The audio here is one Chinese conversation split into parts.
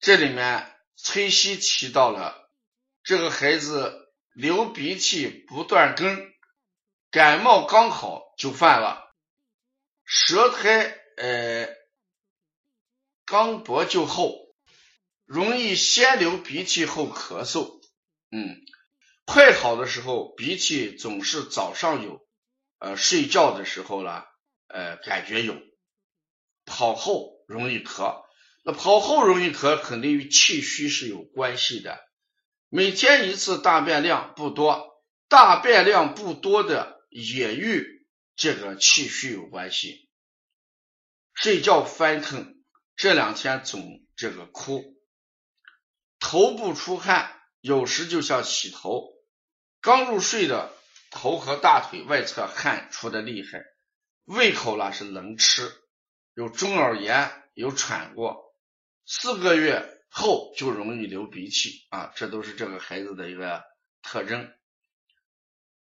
这里面崔西提到了这个孩子流鼻涕不断根，感冒刚好就犯了，舌苔呃刚薄就厚，容易先流鼻涕后咳嗽，嗯，快好的时候鼻涕总是早上有，呃睡觉的时候呢，呃感觉有，跑后容易咳。跑后容易咳，肯定与气虚是有关系的。每天一次大便量不多，大便量不多的也与这个气虚有关系。睡觉翻腾，这两天总这个哭，头部出汗，有时就像洗头。刚入睡的头和大腿外侧汗出的厉害，胃口呢是能吃，有中耳炎，有喘过。四个月后就容易流鼻涕啊，这都是这个孩子的一个特征。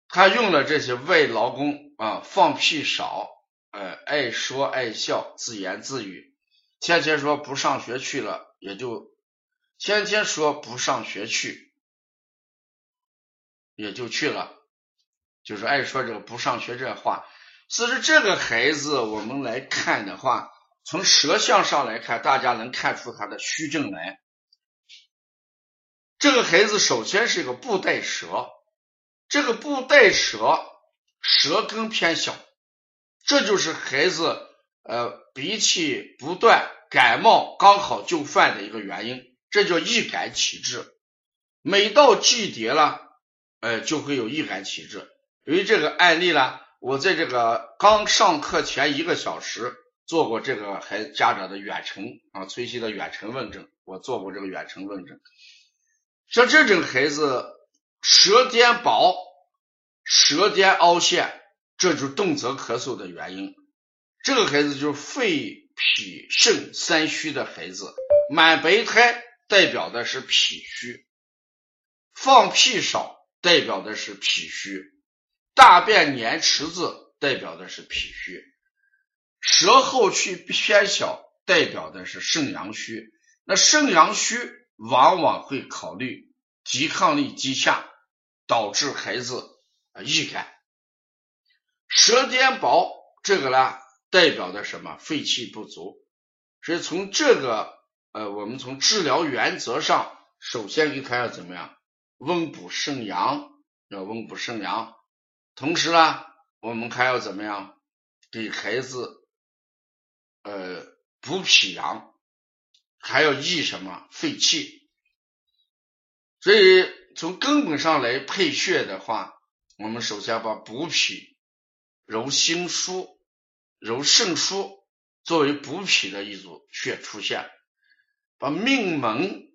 他用了这些外劳工啊，放屁少，呃，爱说爱笑，自言自语，天天说不上学去了，也就天天说不上学去，也就去了，就是爱说这个不上学这话。所以这个孩子，我们来看的话。从舌象上来看，大家能看出他的虚症来。这个孩子首先是一个布袋舌，这个布袋舌，舌根偏小，这就是孩子呃鼻涕不断、感冒刚好就犯的一个原因，这叫易感体质。每到季节了，呃就会有易感体质。由于这个案例呢，我在这个刚上课前一个小时。做过这个孩子家长的远程啊，崔西的远程问诊，我做过这个远程问诊。像这种孩子，舌尖薄，舌尖凹陷，这就是动则咳嗽的原因。这个孩子就是肺、脾、肾三虚的孩子，满白苔代表的是脾虚，放屁少代表的是脾虚，大便粘池子代表的是脾虚。舌后区偏小，代表的是肾阳虚。那肾阳虚往往会考虑抵抗力低下，导致孩子啊易感。舌尖薄，这个呢代表的什么？肺气不足。所以从这个呃，我们从治疗原则上，首先给他要怎么样？温补肾阳，要温补肾阳。同时呢，我们还要怎么样？给孩子。呃，补脾阳，还要益什么肺气？所以从根本上来配穴的话，我们首先把补脾、揉心腧、揉肾腧作为补脾的一组穴出现，把命门、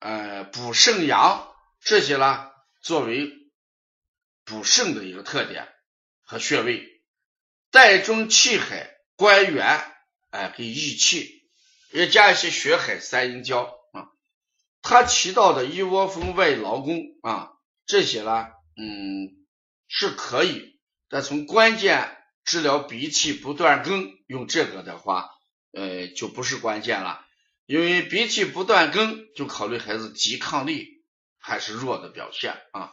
呃补肾阳这些呢作为补肾的一个特点和穴位，带中气海、关元。哎，给益气，也加一些血海、三阴交啊。他提到的一窝蜂外劳宫啊，这些呢，嗯，是可以。但从关键治疗鼻涕不断根，用这个的话，呃，就不是关键了。因为鼻涕不断根，就考虑孩子抵抗力还是弱的表现啊。